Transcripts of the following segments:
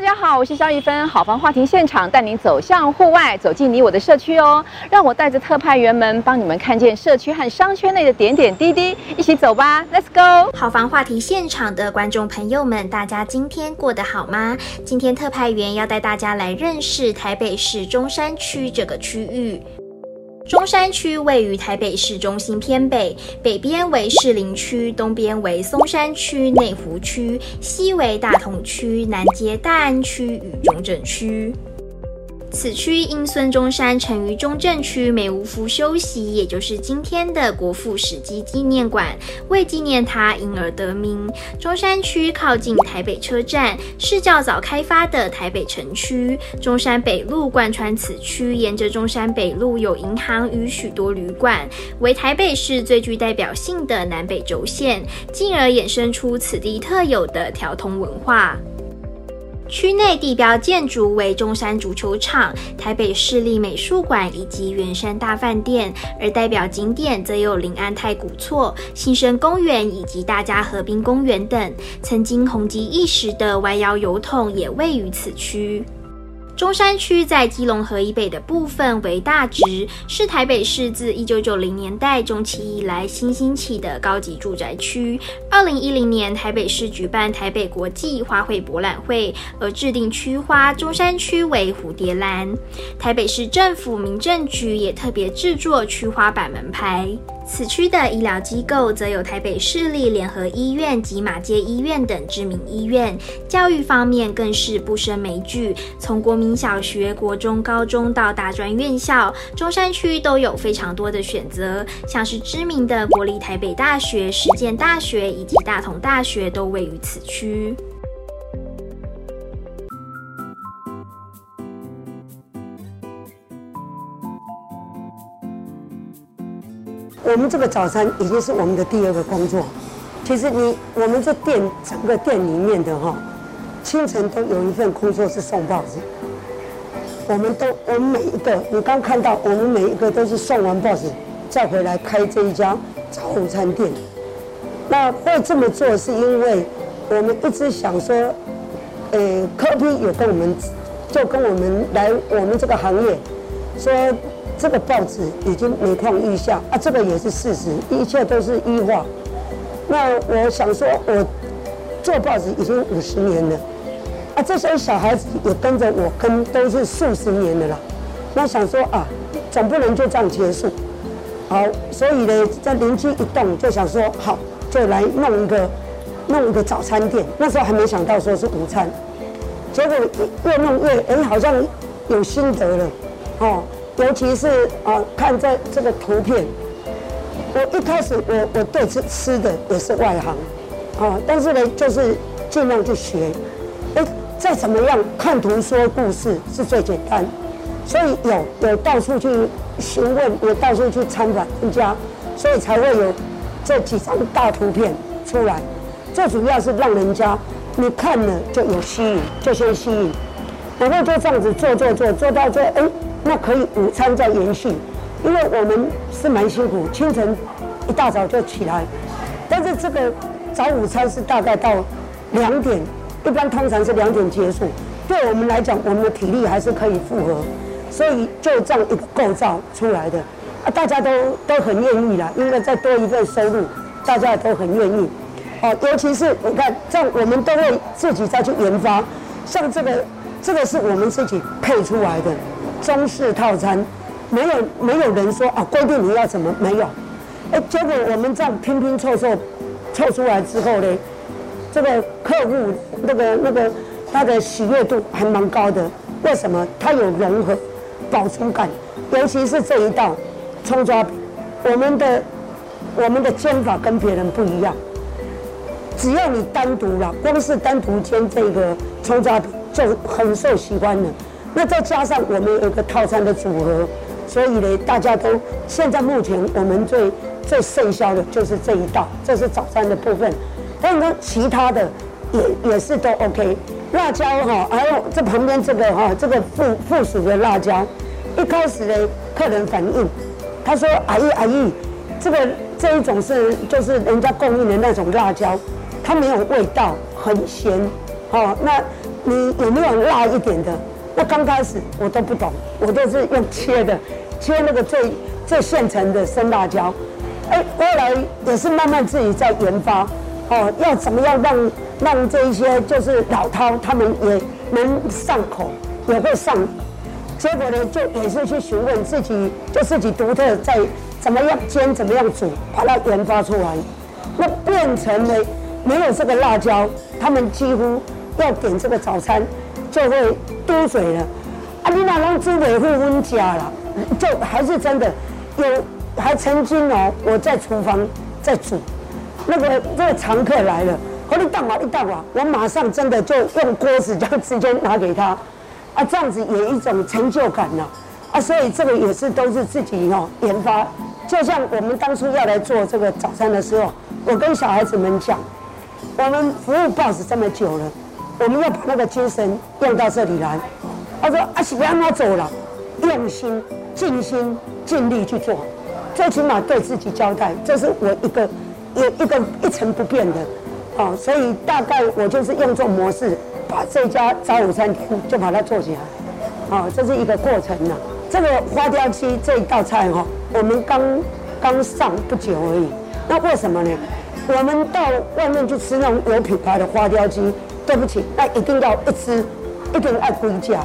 大家好，我是肖一芬，好房话题现场带您走向户外，走进你我的社区哦。让我带着特派员们帮你们看见社区和商圈内的点点滴滴，一起走吧，Let's go！好房话题现场的观众朋友们，大家今天过得好吗？今天特派员要带大家来认识台北市中山区这个区域。中山区位于台北市中心偏北，北边为士林区，东边为松山区、内湖区，西为大同区，南接大安区与中正区。此区因孙中山曾于中正区美坞府休息，也就是今天的国父史迹纪念馆，为纪念他因而得名。中山区靠近台北车站，是较早开发的台北城区。中山北路贯穿此区，沿着中山北路有银行与许多旅馆，为台北市最具代表性的南北轴线，进而衍生出此地特有的条通文化。区内地标建筑为中山足球场、台北市立美术馆以及圆山大饭店，而代表景点则有临安太古厝、新生公园以及大家河滨公园等。曾经红极一时的弯腰油桶也位于此区。中山区在基隆河以北的部分为大直，是台北市自一九九零年代中期以来新兴起的高级住宅区。二零一零年，台北市举办台北国际花卉博览会，而制定区花中山区为蝴蝶兰。台北市政府民政局也特别制作区花板门牌。此区的医疗机构则有台北市立联合医院及马街医院等知名医院，教育方面更是不胜枚举，从国民小学、国中、高中到大专院校，中山区都有非常多的选择，像是知名的国立台北大学、实践大学以及大同大学都位于此区。我们这个早餐已经是我们的第二个工作。其实你我们这店整个店里面的哈，清晨都有一份工作是送报纸。我们都我们每一个，你刚看到我们每一个都是送完报纸再回来开这一家早午餐店。那会这么做是因为我们一直想说，呃，柯 P 有跟我们就跟我们来我们这个行业说。这个报纸已经每况愈下啊，这个也是事实，一切都是医化。那我想说，我做报纸已经五十年了，啊，这些小孩子也跟着我跟都是数十年的了。那想说啊，总不能就这样结束。好，所以呢，在灵机一动，就想说好，就来弄一个弄一个早餐店。那时候还没想到说是午餐，结果越弄越哎，好像有心得了，哦。尤其是啊，看这这个图片，我一开始我我对吃吃的也是外行，啊，但是呢，就是尽量去学，再怎么样看图说故事是最简单，所以有有到处去询问，有到处去参访人家，所以才会有这几张大图片出来。最主要是让人家你看了就有吸引，就先吸引，然后就这样子做做做做到这哎。那可以午餐再延续，因为我们是蛮辛苦，清晨一大早就起来，但是这个早午餐是大概到两点，一般通常是两点结束。对我们来讲，我们的体力还是可以负荷，所以就这样一个构造出来的，啊，大家都都很愿意啦，因为再多一份收入，大家也都很愿意。哦，尤其是你看，这样我们都会自己再去研发，像这个这个是我们自己配出来的。中式套餐，没有没有人说啊，规定你要什么没有，哎，结果我们这样拼拼凑凑凑出来之后呢，这个客户那个那个他的喜悦度还蛮高的。为什么？它有融合饱足感，尤其是这一道葱抓饼，我们的我们的煎法跟别人不一样。只要你单独了，光是单独煎这个葱抓饼就很受喜欢的。那再加上我们有一个套餐的组合，所以呢，大家都现在目前我们最最盛销的就是这一道，这是早餐的部分。但是其他的也也是都 OK。辣椒哈，还有这旁边这个哈，这个附附属的辣椒，一开始呢，客人反应，他说：“阿姨阿姨，这个这一种是就是人家供应的那种辣椒，它没有味道，很咸。”哦，那。你有没有辣一点的？那刚开始我都不懂，我都是用切的，切那个最最现成的生辣椒。哎，后来也是慢慢自己在研发，哦，要怎么样让让这一些就是老饕他们也能上口，也会上。结果呢，就也是去询问自己，就自己独特在怎么样煎，怎么样煮，把它研发出来。那变成了没有这个辣椒，他们几乎要点这个早餐就会嘟嘴了。啊，你哪能煮维护温家了？就还是真的有，还曾经哦，我在厨房在煮，那个这个常客来了，和你倒啊，一倒啊，我马上真的就用锅子就直接拿给他。啊，这样子有一种成就感呢，啊，所以这个也是都是自己哦研发。就像我们当初要来做这个早餐的时候，我跟小孩子们讲，我们服务 BOSS 这么久了，我们要把那个精神用到这里来。他说啊，是不要他走了，用心、尽心、尽力去做，最起码对自己交代，这是我一个有一个一成不变的。哦，所以大概我就是用这种模式。把这家早午餐就把它做起来，啊，这是一个过程呢。这个花雕鸡这一道菜哈，我们刚刚上不久而已。那为什么呢？我们到外面去吃那种有品牌的花雕鸡，对不起，那一定要一吃，一定要贵价。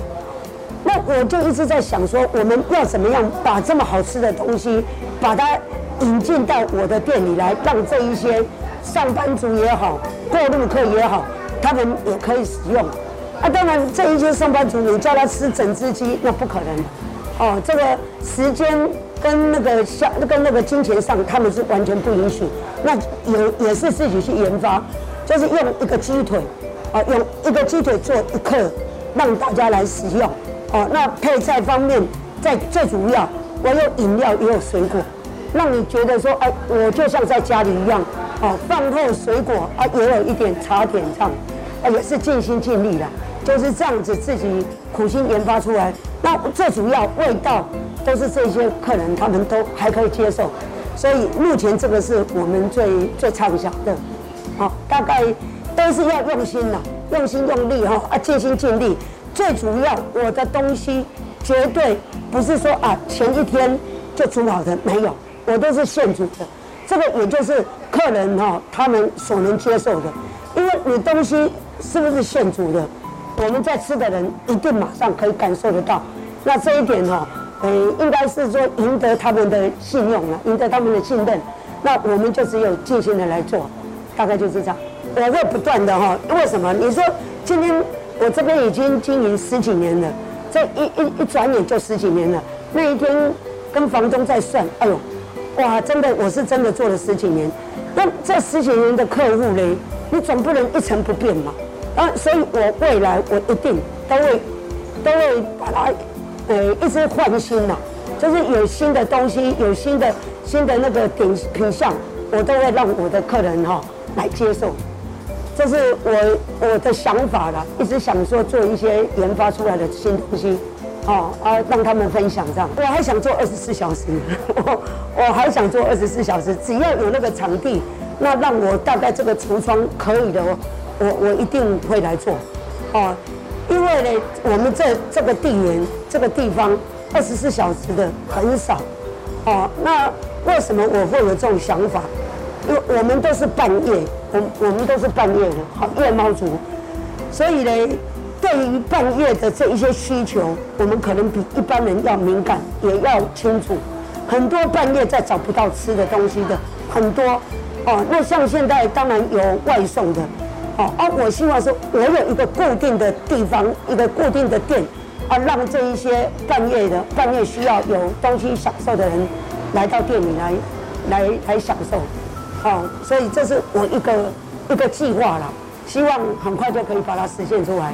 那我就一直在想说，我们要怎么样把这么好吃的东西，把它引进到我的店里来，让这一些上班族也好，过路客也好。他们也可以使用，啊，当然这一些上班族，你叫他吃整只鸡，那不可能，哦，这个时间跟那个像跟那个金钱上，他们是完全不允许。那也也是自己去研发，就是用一个鸡腿，啊，用一个鸡腿做一克，让大家来使用，哦，那配菜方面，在最主要，我有饮料也有水果，让你觉得说，哎，我就像在家里一样，哦，饭后水果啊，也有一点茶点这样。也是尽心尽力的，就是这样子自己苦心研发出来。那最主要味道都是这些客人他们都还可以接受，所以目前这个是我们最最畅销的。好，大概都是要用心了，用心用力哈啊，尽心尽力。最主要我的东西绝对不是说啊前一天就煮好的，没有，我都是现煮的。这个也就是客人哈他们所能接受的，因为你东西。是不是现煮的？我们在吃的人一定马上可以感受得到。那这一点哈，呃，应该是说赢得他们的信用了，赢得他们的信任。那我们就只有尽心的来做，大概就是这样。我会不断的哈，为什么？你说今天我这边已经经营十几年了，这一一一转眼就十几年了。那一天跟房东在算，哎呦，哇，真的我是真的做了十几年。那这十几年的客户呢？你总不能一成不变嘛。啊，所以我未来我一定都会都会把它呃一直换新嘛，就是有新的东西，有新的新的那个品品相，我都会让我的客人哈来接受，这是我我的想法啦，一直想说做一些研发出来的新东西，哦啊让他们分享这样，我还想做二十四小时，我我还想做二十四小时，只要有那个场地，那让我大概这个橱窗可以的。我我一定会来做，哦，因为呢，我们这这个地缘这个地方二十四小时的很少，哦，那为什么我会有这种想法？因为我们都是半夜，我我们都是半夜的，好夜猫族，所以呢，对于半夜的这一些需求，我们可能比一般人要敏感，也要清楚。很多半夜再找不到吃的东西的很多，哦，那像现在当然有外送的。哦，啊，我希望是我有一个固定的地方，一个固定的店，啊，让这一些半夜的半夜需要有东西享受的人，来到店里来，来来享受，哦，所以这是我一个一个计划了，希望很快就可以把它实现出来。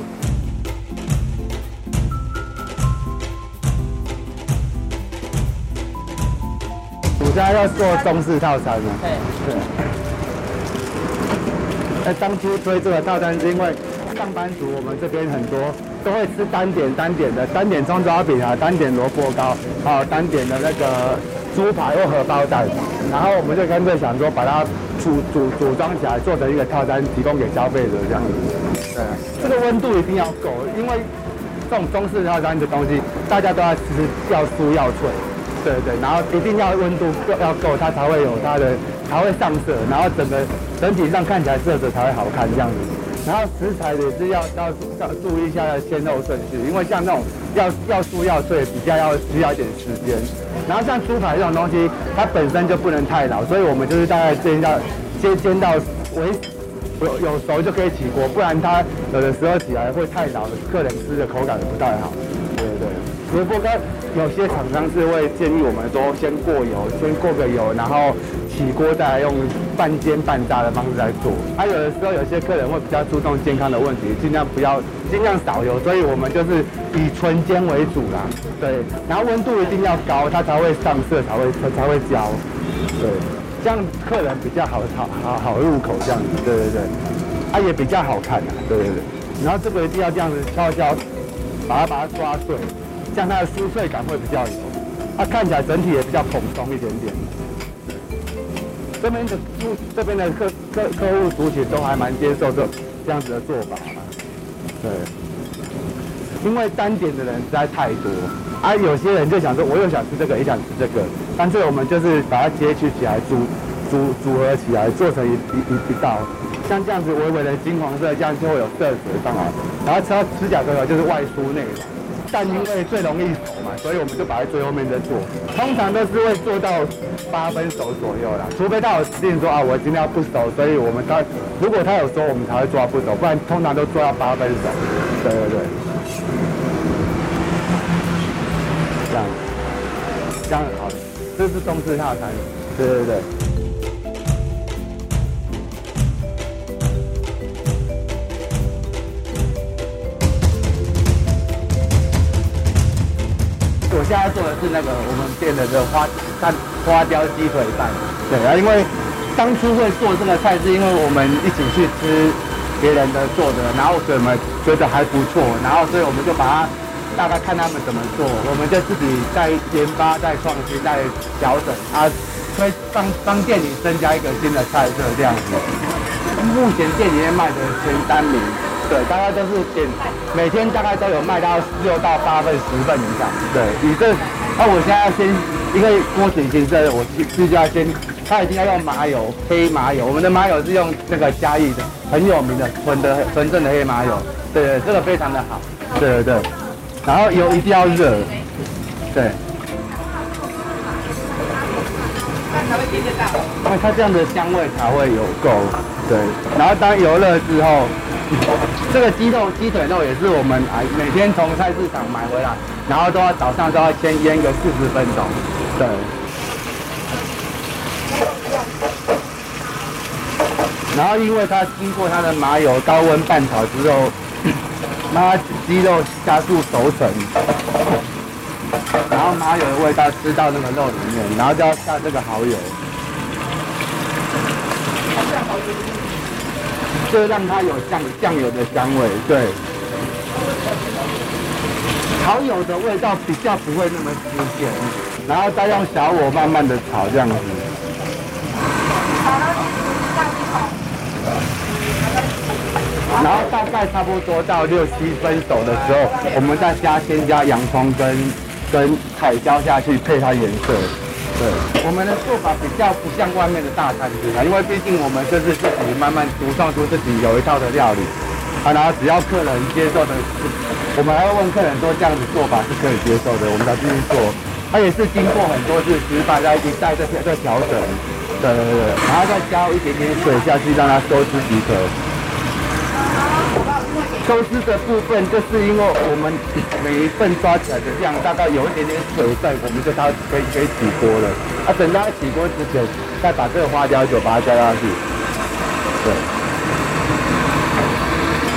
我现在要做中式套餐吗？对。在当初推这个套餐，是因为上班族我们这边很多都会吃单点单点的单点葱抓饼啊，单点萝卜糕，还有单点的那个猪排或荷包蛋，然后我们就干脆想说把它组组组装起来，做成一个套餐，提供给消费者这样子。对，这个温度一定要够，因为这种中式套餐的东西，大家都要吃要酥要脆。对对，然后一定要温度够要够，它才会有它的才会上色，然后整个整体上看起来色泽才会好看这样子。然后食材也是要要要注意一下要鲜肉顺序，因为像那种要要酥要脆，比较要需要一点时间。然后像猪排这种东西，它本身就不能太老，所以我们就是大概煎到煎煎到为有有熟就可以起锅，不然它有的时候起来会太老了，客人吃的口感也不太好。对对，只不过有些厂商是会建议我们说先过油，先过个油，然后。起锅再来用半煎半炸的方式来做，还、啊、有的时候有些客人会比较注重健康的问题，尽量不要尽量少油，所以我们就是以纯煎为主啦。对，然后温度一定要高，它才会上色，才会才会焦。对，这样客人比较好好好好入口这样子。对对对，它、啊、也比较好看啊。对对对，然后这个一定要这样子敲敲，把它把它抓碎，这样它的酥脆感会比较有，它、看起来整体也比较蓬松一点点。这边的住这边的客客客户族群都还蛮接受这这样子的做法，对，因为单点的人实在太多，啊，有些人就想说，我又想吃这个，也想吃这个，干脆我们就是把它接取起来组组组合起来，做成一一一道，像这样子微微的金黄色，这样就会有色泽上来，然后吃到吃起来的就是外酥内软。但因为最容易熟嘛，所以我们就摆在最后面再做。通常都是会做到八分熟左右啦，除非他有指定说啊，我今天要不熟，所以我们他如果他有说，我们才会做到不熟，不然通常都做到八分熟。对对对，这样，这样好，这是中式套餐。对对对。现在做的是那个我们店的这个花蛋花雕鸡腿饭，对啊，因为当初会做这个菜是因为我们一起去吃别人的做的，然后所以我们觉得还不错，然后所以我们就把它大概看他们怎么做，我们就自己在研发、在创新、在调整，啊，所以帮帮店里增加一个新的菜色这样子。目前店里面卖的前三名。对，大概都是点，每天大概都有卖到六到八份、十份以上。对，你这，那、啊、我现在要先，因为锅底形式，我必须要先，它一定要用麻油，黑麻油。我们的麻油是用那个嘉义的很有名的纯的纯正的黑麻油。对对，这个非常的好。对对对，然后油一定要热。对。它这样的香味才会有够。对，然后当油热之后。这个鸡肉、鸡腿肉也是我们啊，每天从菜市场买回来，然后都要早上都要先腌个四十分钟，对。然后因为它经过它的麻油高温拌炒之后，让鸡肉加速熟成，然后麻油的味道吃到那个肉里面，然后就要下这个蚝油。就让它有酱酱油的香味，对。蚝油的味道比较不会那么鲜，然后再用小火慢慢的炒这样子。然后大概差不多到六七分熟的时候，我们再加先加洋葱跟跟彩椒下去配它颜色。对，我们的做法比较不像外面的大餐厅啊，因为毕竟我们就是自己慢慢独创出自己有一套的料理啊，然后只要客人接受的，我们还会问客人说这样子做法是可以接受的，我们才继续做。它也是经过很多次失败，在一直在在调整，对对对，然后再加一点点水下去让它收汁即可。收汁的部分，就是因为我们每一份抓起来的量大概有一点点水分，我们就它可以可以起锅了。啊，等它起锅之前，再把这个花椒酒把它加下去。对，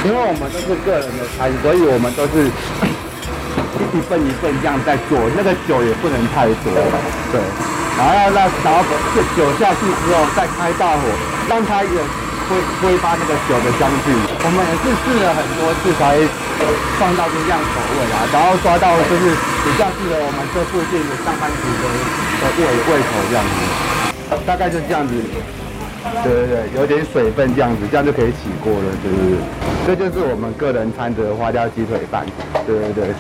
因为我们都是个人的餐，所以我们都是 一份一份这样在做，那个酒也不能太多。对，然后要让然后这酒下去之后，再开大火，让它有。挥挥发那个酒的香气，我们也是试了很多次才创造出这样口味啦，然后抓到就是比较适合我们这附近的上班族的的胃胃口这样子，大概就这样子。对对对，有点水分这样子，这样就可以起锅了，就是，这就是我们个人餐的花雕鸡腿饭，对对对。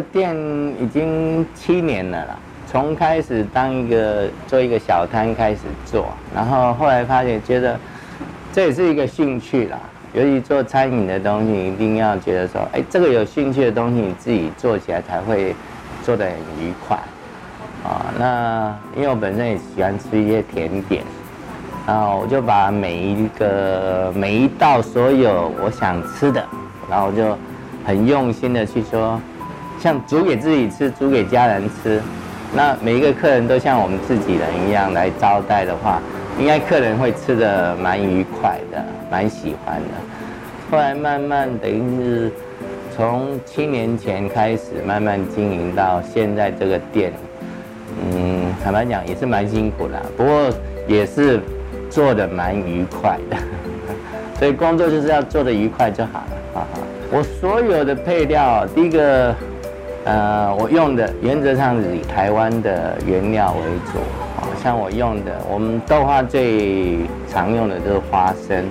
店已经七年了啦，从开始当一个做一个小摊开始做，然后后来发现觉得这也是一个兴趣啦。尤其做餐饮的东西，一定要觉得说，哎，这个有兴趣的东西，你自己做起来才会做得很愉快啊。那因为我本身也喜欢吃一些甜点，然后我就把每一个每一道所有我想吃的，然后就很用心的去说。像煮给自己吃，煮给家人吃，那每一个客人都像我们自己人一样来招待的话，应该客人会吃得蛮愉快的，蛮喜欢的。后来慢慢等于是从七年前开始慢慢经营到现在这个店，嗯，坦白讲也是蛮辛苦的，不过也是做得蛮愉快的。所以工作就是要做得愉快就好了。哈哈，我所有的配料，第一个。呃，我用的原则上是以台湾的原料为主，啊，像我用的，我们豆花最常用的就是花生。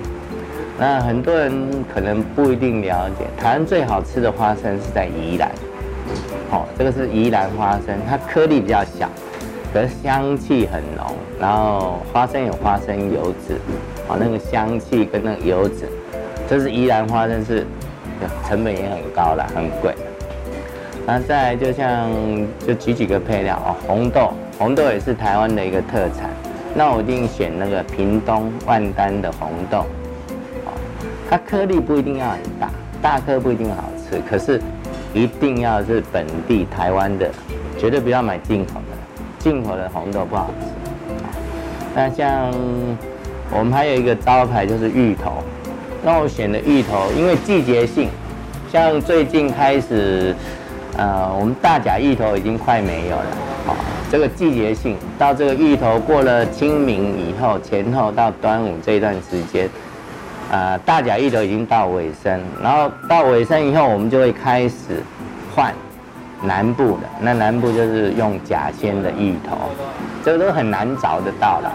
那很多人可能不一定了解，台湾最好吃的花生是在宜兰，好，这个是宜兰花生，它颗粒比较小，可是香气很浓，然后花生有花生油脂，啊，那个香气跟那个油脂，这是宜兰花生是，成本也很高了，很贵。那再来就像就举几个配料哦，红豆，红豆也是台湾的一个特产。那我一定选那个屏东万丹的红豆，哦，它颗粒不一定要很大，大颗不一定好吃，可是一定要是本地台湾的，绝对不要买进口的，进口的红豆不好吃。那像我们还有一个招牌就是芋头，那我选的芋头，因为季节性，像最近开始。呃，我们大甲芋头已经快没有了，哦，这个季节性到这个芋头过了清明以后，前后到端午这段时间，呃，大甲芋头已经到尾声，然后到尾声以后，我们就会开始换南部的，那南部就是用甲仙的芋头，这个都很难找得到了，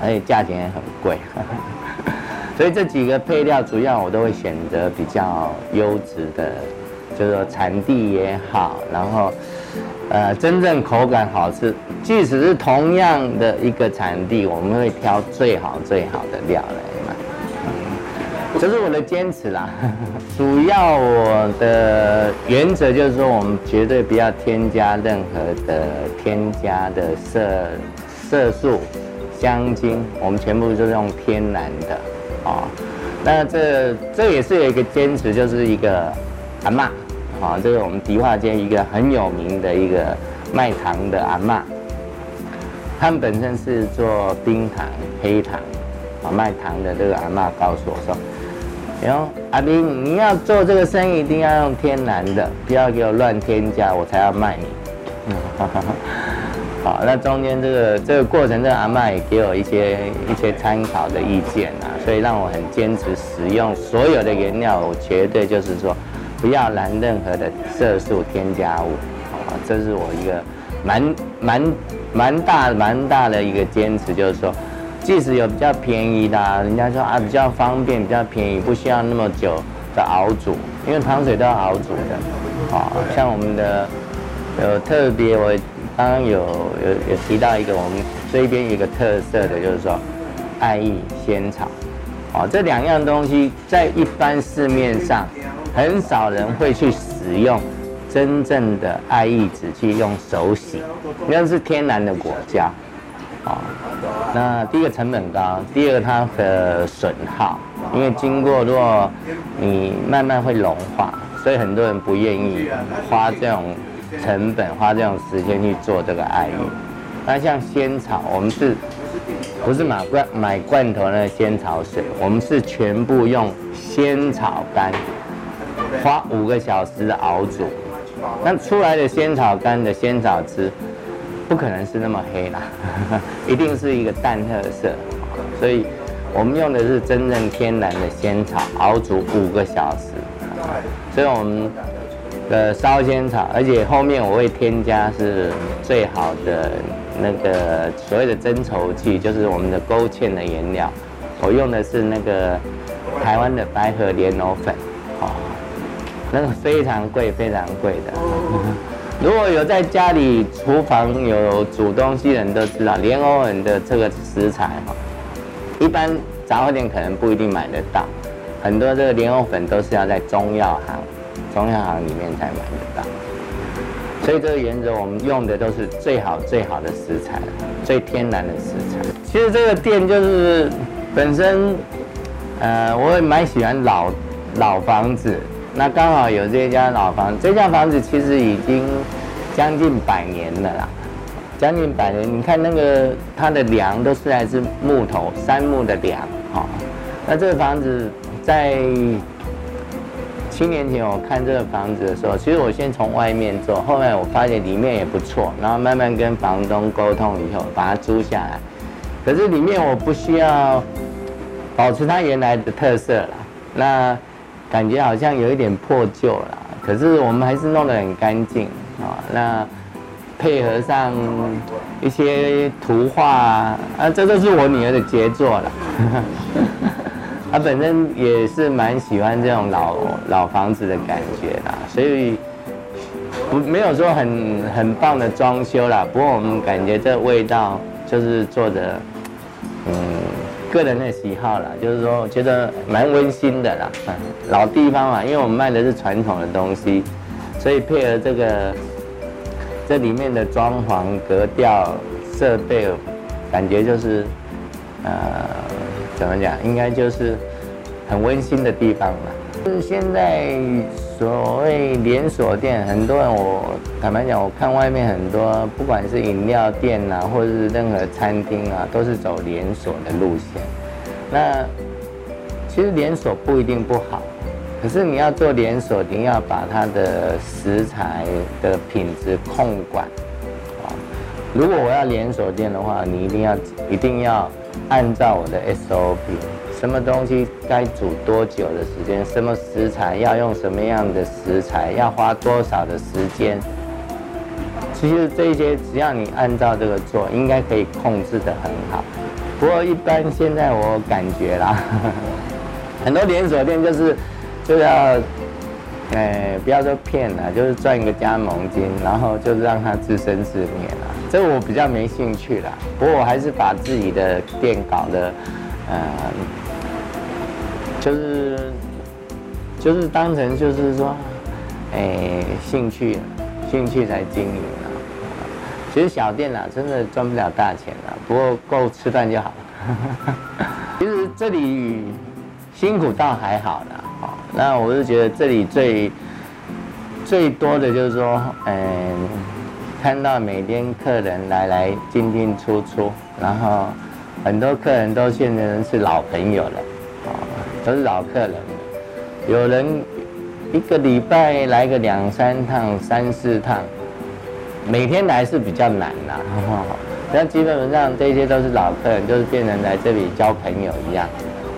而且价钱也很贵，所以这几个配料主要我都会选择比较优质的。就是说产地也好，然后，呃，真正口感好吃，即使是同样的一个产地，我们会挑最好最好的料来卖。这是我的坚持啦。主要我的原则就是说，我们绝对不要添加任何的添加的色色素、香精，我们全部都是用天然的。啊，那这这也是有一个坚持，就是一个阿嬷。啊，这是我们迪化街一个很有名的一个卖糖的阿嬷，他们本身是做冰糖、黑糖，啊卖糖的这个阿嬷告诉我说：“哟，阿斌，你要做这个生意一定要用天然的，不要给我乱添加，我才要卖你。”好，那中间这个这个过程，这个阿嬷也给我一些一些参考的意见啊，所以让我很坚持使用所有的原料，我绝对就是说。不要染任何的色素添加物，啊，这是我一个蛮蛮蛮大蛮大的一个坚持，就是说，即使有比较便宜的，人家说啊比较方便，比较便宜，不需要那么久的熬煮，因为糖水都要熬煮的，啊，像我们的有特别，我刚刚有有有提到一个，我们这边一个特色的，就是说爱意仙草，啊，这两样东西在一般市面上。很少人会去使用真正的爱玉子去用手洗，那是天然的果胶，啊，那第一个成本高，第二个它的损耗，因为经过如果你慢慢会融化，所以很多人不愿意花这种成本花这种时间去做这个爱玉。那像仙草，我们是不是买罐买罐头那个仙草水，我们是全部用仙草干，花五个小时的熬煮，那出来的仙草干的仙草汁，不可能是那么黑啦，一定是一个淡褐色，所以我们用的是真正天然的仙草熬煮五个小时，所以我们的烧仙草，而且后面我会添加是最好的。那个所谓的增稠剂，就是我们的勾芡的原料。我用的是那个台湾的白河莲藕粉，哦，那个非常贵，非常贵的。如果有在家里厨房有煮东西的人都知道，莲藕粉的这个食材哈，一般杂货店可能不一定买得到，很多这个莲藕粉都是要在中药行、中药行里面才买得到。所以这个原则，我们用的都是最好最好的食材，最天然的食材。其实这个店就是本身，呃，我也蛮喜欢老老房子。那刚好有这家老房子，这家房子其实已经将近百年了啦，将近百年。你看那个它的梁都是来自木头，杉木的梁。那这个房子在。七年前我看这个房子的时候，其实我先从外面做，后来我发现里面也不错，然后慢慢跟房东沟通以后把它租下来。可是里面我不需要保持它原来的特色了，那感觉好像有一点破旧了。可是我们还是弄得很干净啊，那配合上一些图画啊，这都是我女儿的杰作了。她本身也是蛮喜欢这种老老房子的感觉啦，所以不没有说很很棒的装修啦。不过我们感觉这味道就是做的，嗯，个人的喜好啦，就是说觉得蛮温馨的啦。老地方嘛，因为我们卖的是传统的东西，所以配合这个这里面的装潢格调设备，感觉就是呃。怎么讲？应该就是很温馨的地方嘛。就是现在所谓连锁店，很多人我坦白讲，我看外面很多，不管是饮料店啊，或者是任何餐厅啊，都是走连锁的路线。那其实连锁不一定不好，可是你要做连锁，你要把它的食材的品质控管啊。如果我要连锁店的话，你一定要一定要。按照我的 SOP，什么东西该煮多久的时间，什么食材要用什么样的食材，要花多少的时间。其实这些只要你按照这个做，应该可以控制得很好。不过一般现在我感觉啦，很多连锁店就是就要，哎，不要说骗了，就是赚一个加盟金，然后就是让它自生自灭了。这我比较没兴趣啦，不过我还是把自己的店搞得，呃，就是就是当成就是说，哎，兴趣，兴趣才经营啊。其实小店啊，真的赚不了大钱啊，不过够吃饭就好了。其实这里辛苦倒还好啦，哦，那我是觉得这里最最多的就是说，嗯。看到每天客人来来进进出出，然后很多客人都现在是老朋友了，都是老客人。有人一个礼拜来个两三趟、三四趟，每天来是比较难啦。但基本上这些都是老客人，就是变成来这里交朋友一样，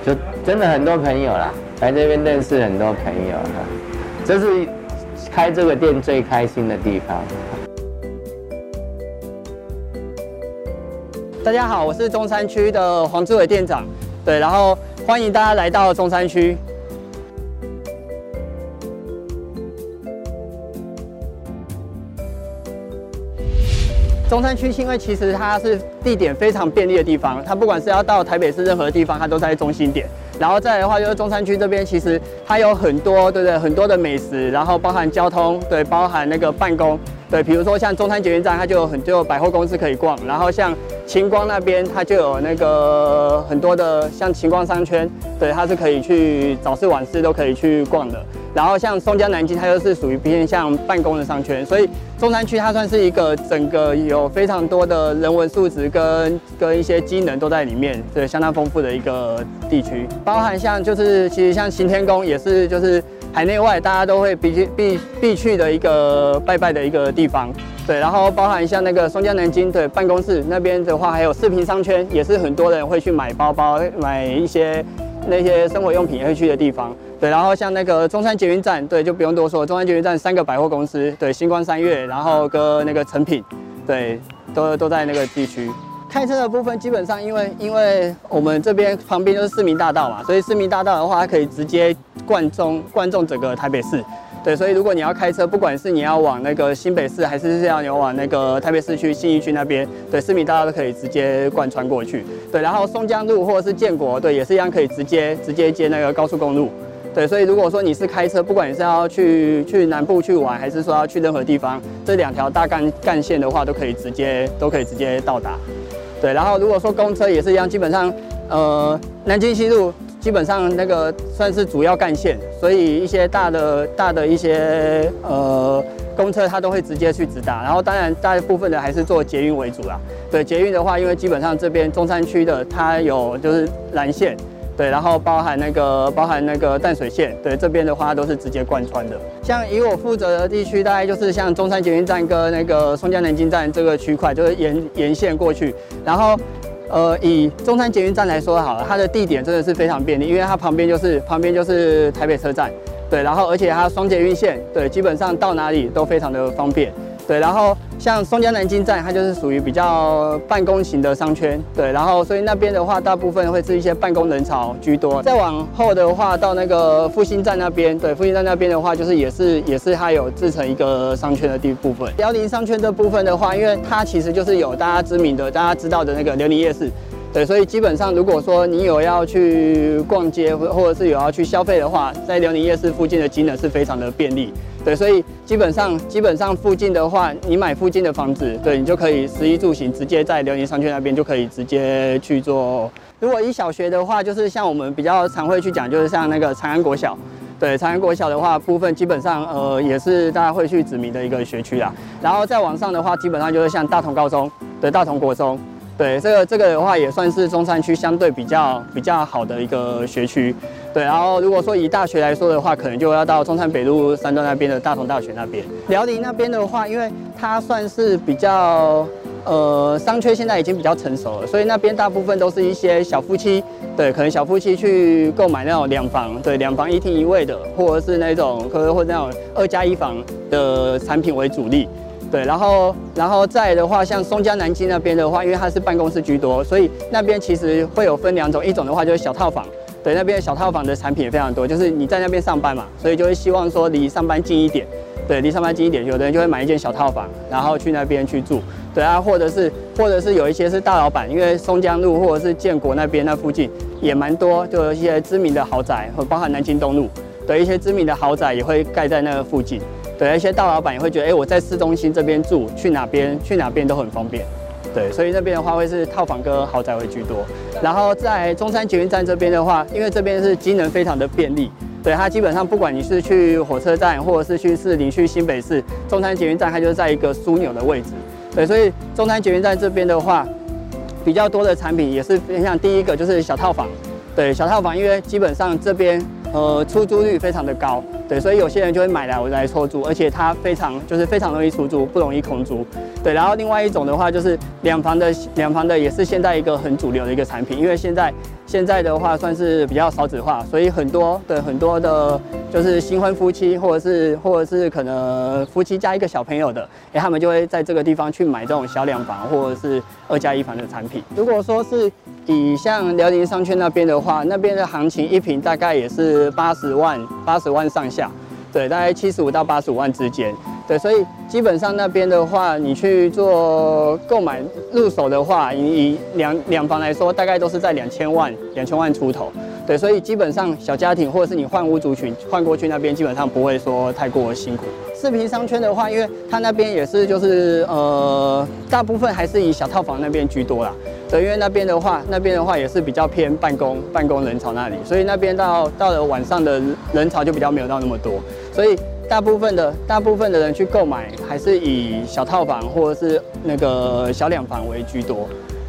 就真的很多朋友啦，来这边认识很多朋友，这是开这个店最开心的地方。大家好，我是中山区的黄志伟店长，对，然后欢迎大家来到中山区。中山区因为其实它是地点非常便利的地方，它不管是要到台北市任何地方，它都在中心点。然后再来的话，就是中山区这边其实它有很多，对不对？很多的美食，然后包含交通，对，包含那个办公，对，比如说像中山捷运站，它就有很多百货公司可以逛，然后像。晴光那边，它就有那个很多的像晴光商圈，对，它是可以去早市晚市都可以去逛的。然后像松江南京，它又是属于偏向办公的商圈，所以中山区它算是一个整个有非常多的人文素质跟跟一些机能都在里面，对，相当丰富的一个地区，包含像就是其实像行天宫也是就是海内外大家都会必必必去的一个拜拜的一个地方，对，然后包含像那个松江南京对办公室那边的话，还有四平商圈也是很多人会去买包包买一些。那些生活用品会去的地方，对，然后像那个中山捷运站，对，就不用多说，中山捷运站三个百货公司，对，星光三月，然后跟那个诚品，对，都都在那个地区。开车的部分基本上，因为因为我们这边旁边就是市民大道嘛，所以市民大道的话，它可以直接贯中贯中整个台北市。对，所以如果你要开车，不管是你要往那个新北市，还是是要你往那个台北市区信义区那边，对，市民大道都可以直接贯穿过去。对，然后松江路或者是建国，对，也是一样可以直接直接接那个高速公路。对，所以如果说你是开车，不管你是要去去南部去玩，还是说要去任何地方，这两条大干干线的话，都可以直接都可以直接到达。对，然后如果说公车也是一样，基本上，呃，南京西路。基本上那个算是主要干线，所以一些大的大的一些呃公车它都会直接去直达，然后当然大部分的还是做捷运为主啦。对，捷运的话，因为基本上这边中山区的它有就是蓝线，对，然后包含那个包含那个淡水线，对，这边的话都是直接贯穿的。像以我负责的地区，大概就是像中山捷运站跟那个松江南京站这个区块，就是沿沿线过去，然后。呃，以中山捷运站来说好了，它的地点真的是非常便利，因为它旁边就是旁边就是台北车站，对，然后而且它双捷运线，对，基本上到哪里都非常的方便。对，然后像松江南京站，它就是属于比较办公型的商圈，对，然后所以那边的话，大部分会是一些办公人潮居多。再往后的话，到那个复兴站那边，对，复兴站那边的话，就是也是也是它有自成一个商圈的地部分。辽宁商圈这部分的话，因为它其实就是有大家知名的、大家知道的那个辽宁夜市。对，所以基本上，如果说你有要去逛街，或或者是有要去消费的话，在辽宁夜市附近的机能是非常的便利。对，所以基本上基本上附近的话，你买附近的房子，对，你就可以食衣住行直接在辽宁商圈那边就可以直接去做。如果以小学的话，就是像我们比较常会去讲，就是像那个长安国小，对，长安国小的话，部分基本上呃也是大家会去指名的一个学区啦。然后再往上的话，基本上就是像大同高中，对，大同国中。对，这个这个的话也算是中山区相对比较比较好的一个学区。对，然后如果说以大学来说的话，可能就要到中山北路三段那边的大同大学那边。辽宁那边的话，因为它算是比较呃商圈现在已经比较成熟了，所以那边大部分都是一些小夫妻，对，可能小夫妻去购买那种两房，对，两房一厅一卫的，或者是那种可能或者那种二加一房的产品为主力。对，然后，然后再的话，像松江南京那边的话，因为它是办公室居多，所以那边其实会有分两种，一种的话就是小套房，对，那边小套房的产品也非常多，就是你在那边上班嘛，所以就会希望说离上班近一点，对，离上班近一点，有的人就会买一间小套房，然后去那边去住，对啊，或者是，或者是有一些是大老板，因为松江路或者是建国那边那附近也蛮多，就有一些知名的豪宅，和包含南京东路，对，一些知名的豪宅也会盖在那个附近。对，一些大老板也会觉得，哎，我在市中心这边住，去哪边去哪边都很方便。对，所以那边的话会是套房跟豪宅会居多。然后在中山捷运站这边的话，因为这边是机能非常的便利，对，它基本上不管你是去火车站，或者是去市林、去新北市，中山捷运站它就是在一个枢纽的位置。对，所以中山捷运站这边的话，比较多的产品也是偏向第一个就是小套房。对，小套房，因为基本上这边呃出租率非常的高。对，所以有些人就会买来我来出租，而且它非常就是非常容易出租，不容易空租。对，然后另外一种的话就是两房的，两房的也是现在一个很主流的一个产品，因为现在现在的话算是比较少子化，所以很多的很多的，就是新婚夫妻或者是或者是可能夫妻加一个小朋友的，哎，他们就会在这个地方去买这种小两房或者是二加一房的产品。如果说是以像辽宁商圈那边的话，那边的行情一平大概也是八十万八十万上下。对，大概七十五到八十五万之间。对，所以基本上那边的话，你去做购买入手的话，以两两房来说，大概都是在两千万两千万出头。对，所以基本上小家庭或者是你换屋族群换过去那边，基本上不会说太过辛苦。四平商圈的话，因为它那边也是就是呃，大部分还是以小套房那边居多啦。对，因为那边的话，那边的话也是比较偏办公办公人潮那里，所以那边到到了晚上的人潮就比较没有到那么多，所以大部分的大部分的人去购买还是以小套房或者是那个小两房为居多。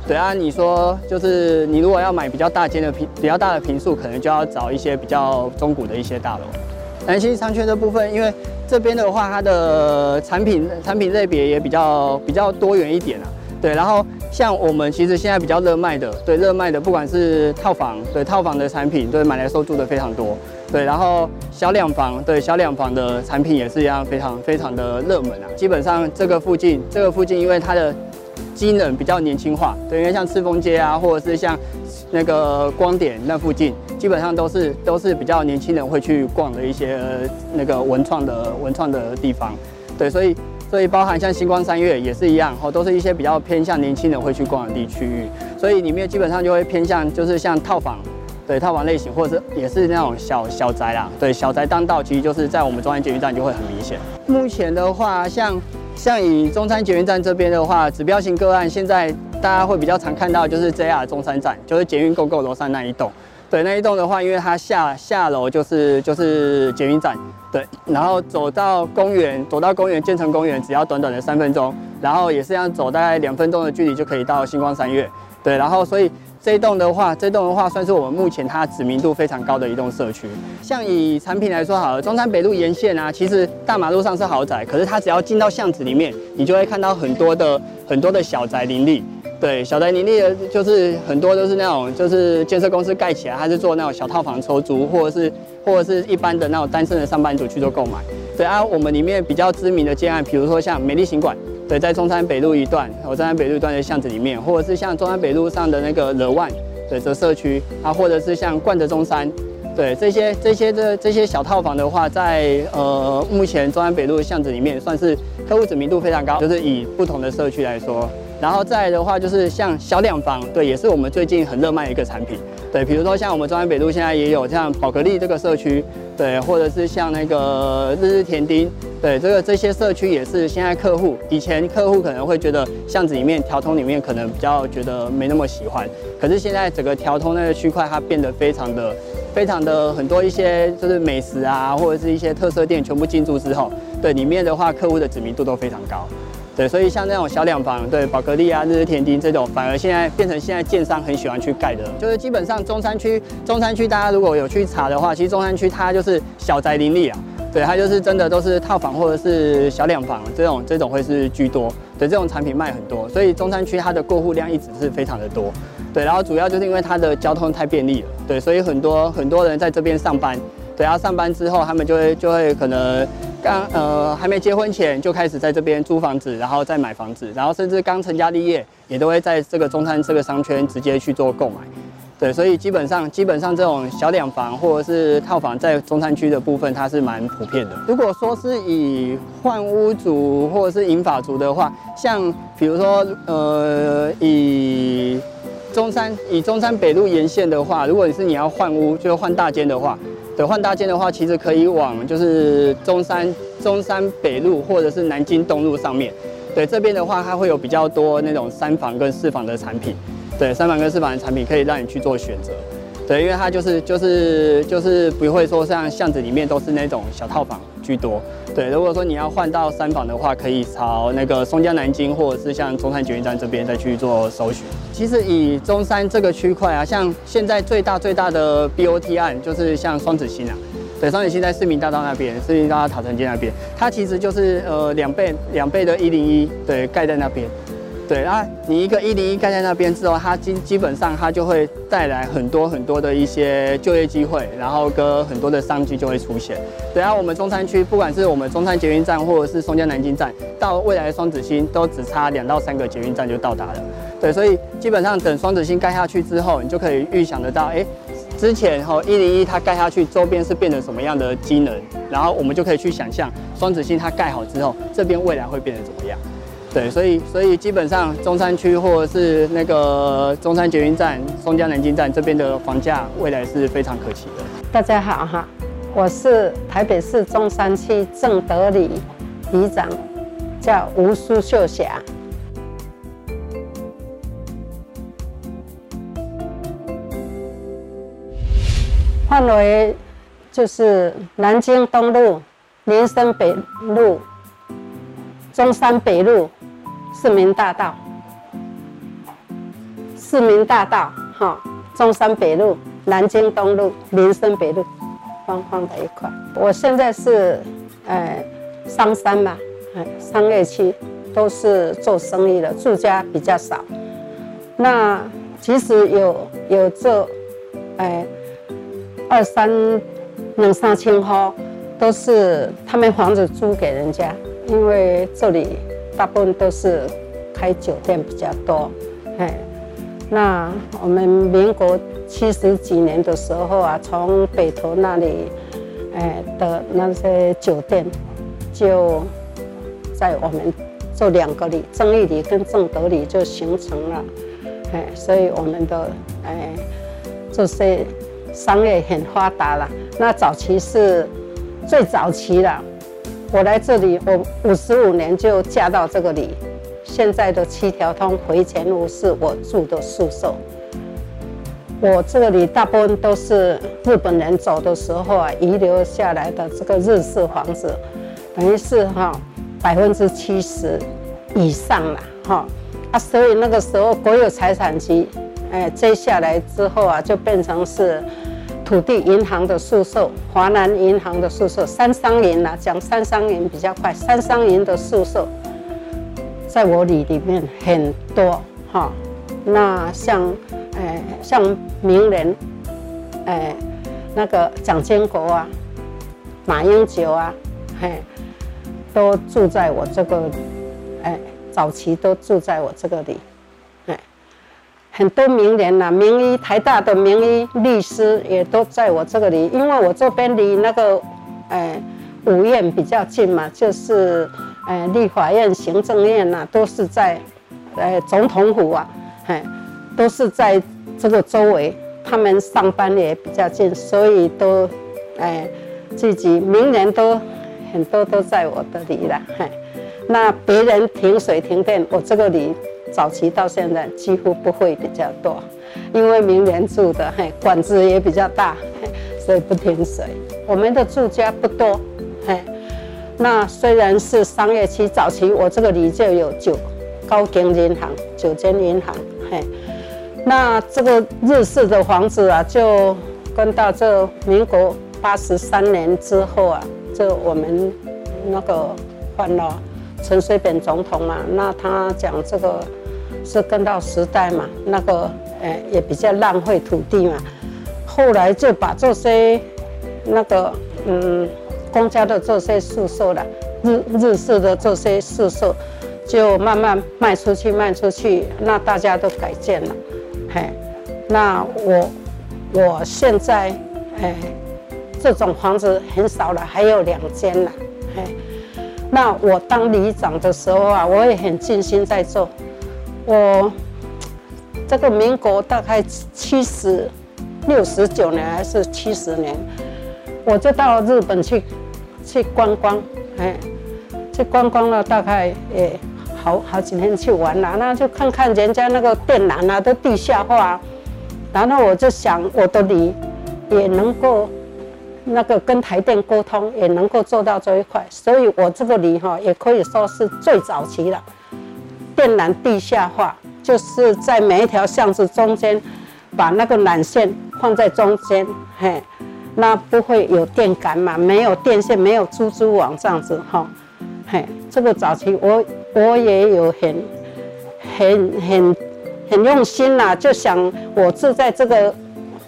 对啊，你说就是你如果要买比较大间的平比较大的平数，可能就要找一些比较中古的一些大楼。南新商圈这部分，因为这边的话，它的产品产品类别也比较比较多元一点啊。对，然后像我们其实现在比较热卖的，对热卖的，不管是套房，对套房的产品，对买来收租的非常多。对，然后小两房，对小两房的产品也是一样，非常非常的热门啊。基本上这个附近，这个附近因为它的机能比较年轻化，对，因为像赤峰街啊，或者是像那个光点那附近，基本上都是都是比较年轻人会去逛的一些那个文创的文创的地方。对，所以。所以包含像星光三月也是一样，哦，都是一些比较偏向年轻人会去逛的地区域，所以里面基本上就会偏向就是像套房，对套房类型，或者是也是那种小小宅啦，对小宅当道，其实就是在我们中山捷运站就会很明显。目前的话，像像以中山捷运站这边的话，指标型个案，现在大家会比较常看到就是 JR 中山站，就是捷运 GO GO 楼上那一栋。对那一栋的话，因为它下下楼就是就是捷运站，对，然后走到公园，走到公园建成公园，只要短短的三分钟，然后也是要走大概两分钟的距离就可以到星光三月，对，然后所以这一栋的话，这栋的话算是我们目前它知名度非常高的一栋社区。像以产品来说好了，中山北路沿线啊，其实大马路上是豪宅，可是它只要进到巷子里面，你就会看到很多的很多的小宅林立。对，小宅林立的，就是很多都是那种，就是建设公司盖起来，它是做那种小套房出租，或者是或者是一般的那种单身的上班族去做购买。对啊，我们里面比较知名的建案，比如说像美丽行馆，对，在中山北路一段，我中山北路一段的巷子里面，或者是像中山北路上的那个乐万，对，这社区啊，或者是像冠德中山，对，这些这些的这些小套房的话，在呃目前中山北路的巷子里面，算是客户知名度非常高，就是以不同的社区来说。然后再来的话，就是像销量房，对，也是我们最近很热卖的一个产品，对，比如说像我们中山北路现在也有像宝格丽这个社区，对，或者是像那个日日甜丁，对，这个这些社区也是现在客户，以前客户可能会觉得巷子里面条通里面可能比较觉得没那么喜欢，可是现在整个条通那个区块它变得非常的非常的很多一些就是美食啊，或者是一些特色店全部进驻之后，对，里面的话客户的知名度都非常高。对，所以像那种小两房，对，宝格丽啊、日日甜丁这种，反而现在变成现在建商很喜欢去盖的，就是基本上中山区，中山区大家如果有去查的话，其实中山区它就是小宅林立啊，对，它就是真的都是套房或者是小两房这种，这种会是居多，对，这种产品卖很多，所以中山区它的过户量一直是非常的多，对，然后主要就是因为它的交通太便利了，对，所以很多很多人在这边上班，对，然后上班之后他们就会就会可能。刚呃还没结婚前就开始在这边租房子，然后再买房子，然后甚至刚成家立业也都会在这个中山这个商圈直接去做购买。对，所以基本上基本上这种小两房或者是套房在中山区的部分，它是蛮普遍的。如果说是以换屋族或者是银发族的话，像比如说呃以中山以中山北路沿线的话，如果你是你要换屋，就是换大间的话。对，换大件的话，其实可以往就是中山中山北路或者是南京东路上面。对，这边的话，它会有比较多那种三房跟四房的产品。对，三房跟四房的产品可以让你去做选择。对，因为它就是就是就是不会说像巷子里面都是那种小套房居多。对，如果说你要换到三房的话，可以朝那个松江南京或者是像中山捷运站这边再去做搜寻。其实以中山这个区块啊，像现在最大最大的 BOT 案就是像双子星啊，对，双子星在市民大道那边，市民大道塔城街那边，它其实就是呃两倍两倍的一零一，对，盖在那边。对啊，你一个一零一盖在那边之后，它基基本上它就会带来很多很多的一些就业机会，然后跟很多的商机就会出现。对啊，我们中山区不管是我们中山捷运站或者是松江南京站，到未来的双子星都只差两到三个捷运站就到达了。对，所以基本上等双子星盖下去之后，你就可以预想得到，哎，之前哈一零一它盖下去周边是变成什么样的机能，然后我们就可以去想象双子星它盖好之后，这边未来会变得怎么样。对，所以所以基本上，中山区或者是那个中山捷运站、松江南京站这边的房价，未来是非常可期的。大家好哈，我是台北市中山区正德里里长，叫吴淑秀霞。范围就是南京东路、民生北路、中山北路。市民大道、市民大道哈、中山北路、南京东路、林森北路，方方的一块。我现在是呃商山嘛，哎，商业区都是做生意的，住家比较少。那其实有有这，哎。二三两三千户都是他们房子租给人家，因为这里大部分都是开酒店比较多。哎，那我们民国七十几年的时候啊，从北投那里，哎的那些酒店，就在我们这两个里，正义里跟正德里就形成了。哎，所以我们的哎这些。商业很发达了，那早期是最早期了。我来这里，我五十五年就嫁到这个里。现在的七条通回前路是我住的宿舍。我这里大部分都是日本人走的时候啊遗留下来的这个日式房子，等于是哈百分之七十以上了哈啊，所以那个时候国有财产局哎接下来之后啊就变成是。土地银行的宿舍，华南银行的宿舍，三商银呐，讲三商银比较快。三商银的宿舍，在我里里面很多哈。那像，哎，像名人，哎，那个蒋经国啊，马英九啊，嘿，都住在我这个，哎，早期都住在我这个里。很多名人呐、啊，名医台大的名医律师也都在我这个里，因为我这边离那个，呃，五院比较近嘛，就是，呃，立法院、行政院呐、啊，都是在，呃，总统府啊，哎，都是在这个周围，他们上班也比较近，所以都，哎，自己名人都很多都在我的里了，嘿，那别人停水停电，我这个里。早期到现在几乎不会比较多，因为名人住的嘿，管子也比较大，所以不停水。我们的住家不多，嘿，那虽然是商业区，早期我这个里就有九高经银行、九间银行，嘿，那这个日式的房子啊，就跟到这民国八十三年之后啊，就我们那个换了陈水扁总统嘛，那他讲这个。是跟到时代嘛，那个呃也比较浪费土地嘛，后来就把这些那个嗯公家的这些宿舍了，日日式的这些宿舍，就慢慢卖出去卖出去，那大家都改建了，嘿，那我我现在哎这种房子很少了，还有两间了，嘿，那我当里长的时候啊，我也很尽心在做。我这个民国大概七十六十九年还是七十年，我就到日本去去观光，哎，去观光了大概也好好几天去玩了，那就看看人家那个电缆啊都地下化，然后我就想我的里也能够那个跟台电沟通，也能够做到这一块，所以我这个里哈也可以说是最早期了。电缆地下化，就是在每一条巷子中间，把那个缆线放在中间，嘿，那不会有电杆嘛？没有电线，没有蜘蛛网这样子，哈，嘿，这个早期我我也有很很很很用心啦，就想我住在这个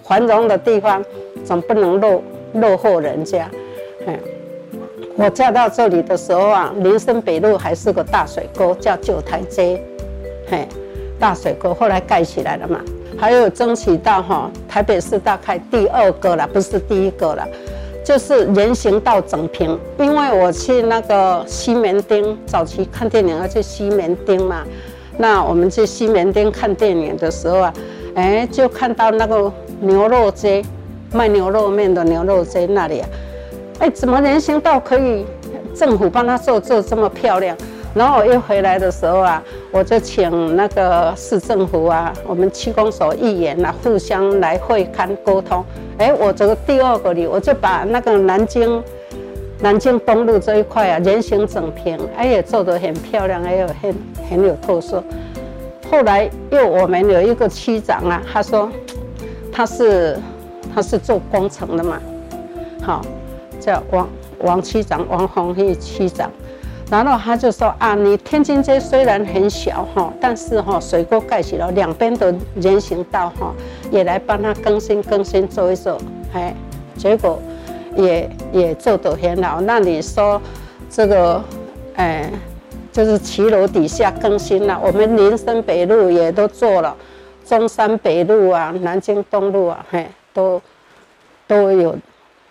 繁荣的地方，总不能落落后人家，嘿。我嫁到这里的时候啊，林森北路还是个大水沟，叫九台街，嘿，大水沟后来盖起来了嘛。还有争取到哈，台北市大概第二个了，不是第一个了，就是人行道整平。因为我去那个西门町早期看电影要去西门町嘛，那我们去西门町看电影的时候啊，哎，就看到那个牛肉街，卖牛肉面的牛肉街那里啊。哎，怎么人行道可以政府帮他做做这么漂亮？然后我一回来的时候啊，我就请那个市政府啊，我们区公所议员啊，互相来会勘沟通。哎，我这个第二个里，我就把那个南京南京东路这一块啊，人行整平，哎也做得很漂亮，也有很很有特色。后来又我们有一个区长啊，他说他是他是做工程的嘛，好，叫王王区长，王鸿玉区长。然后他就说啊，你天津街虽然很小哈，但是哈水沟盖起了，两边的人行道哈，也来帮他更新更新做一做，哎，结果也也做得很好。那你说这个哎，就是骑楼底下更新了，我们林森北路也都做了，中山北路啊，南京东路啊，嘿，都都有，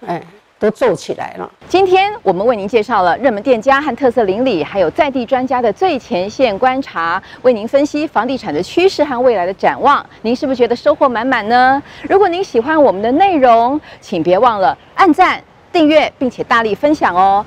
哎。都皱起来了。今天我们为您介绍了热门店家和特色邻里，还有在地专家的最前线观察，为您分析房地产的趋势和未来的展望。您是不是觉得收获满满呢？如果您喜欢我们的内容，请别忘了按赞、订阅，并且大力分享哦。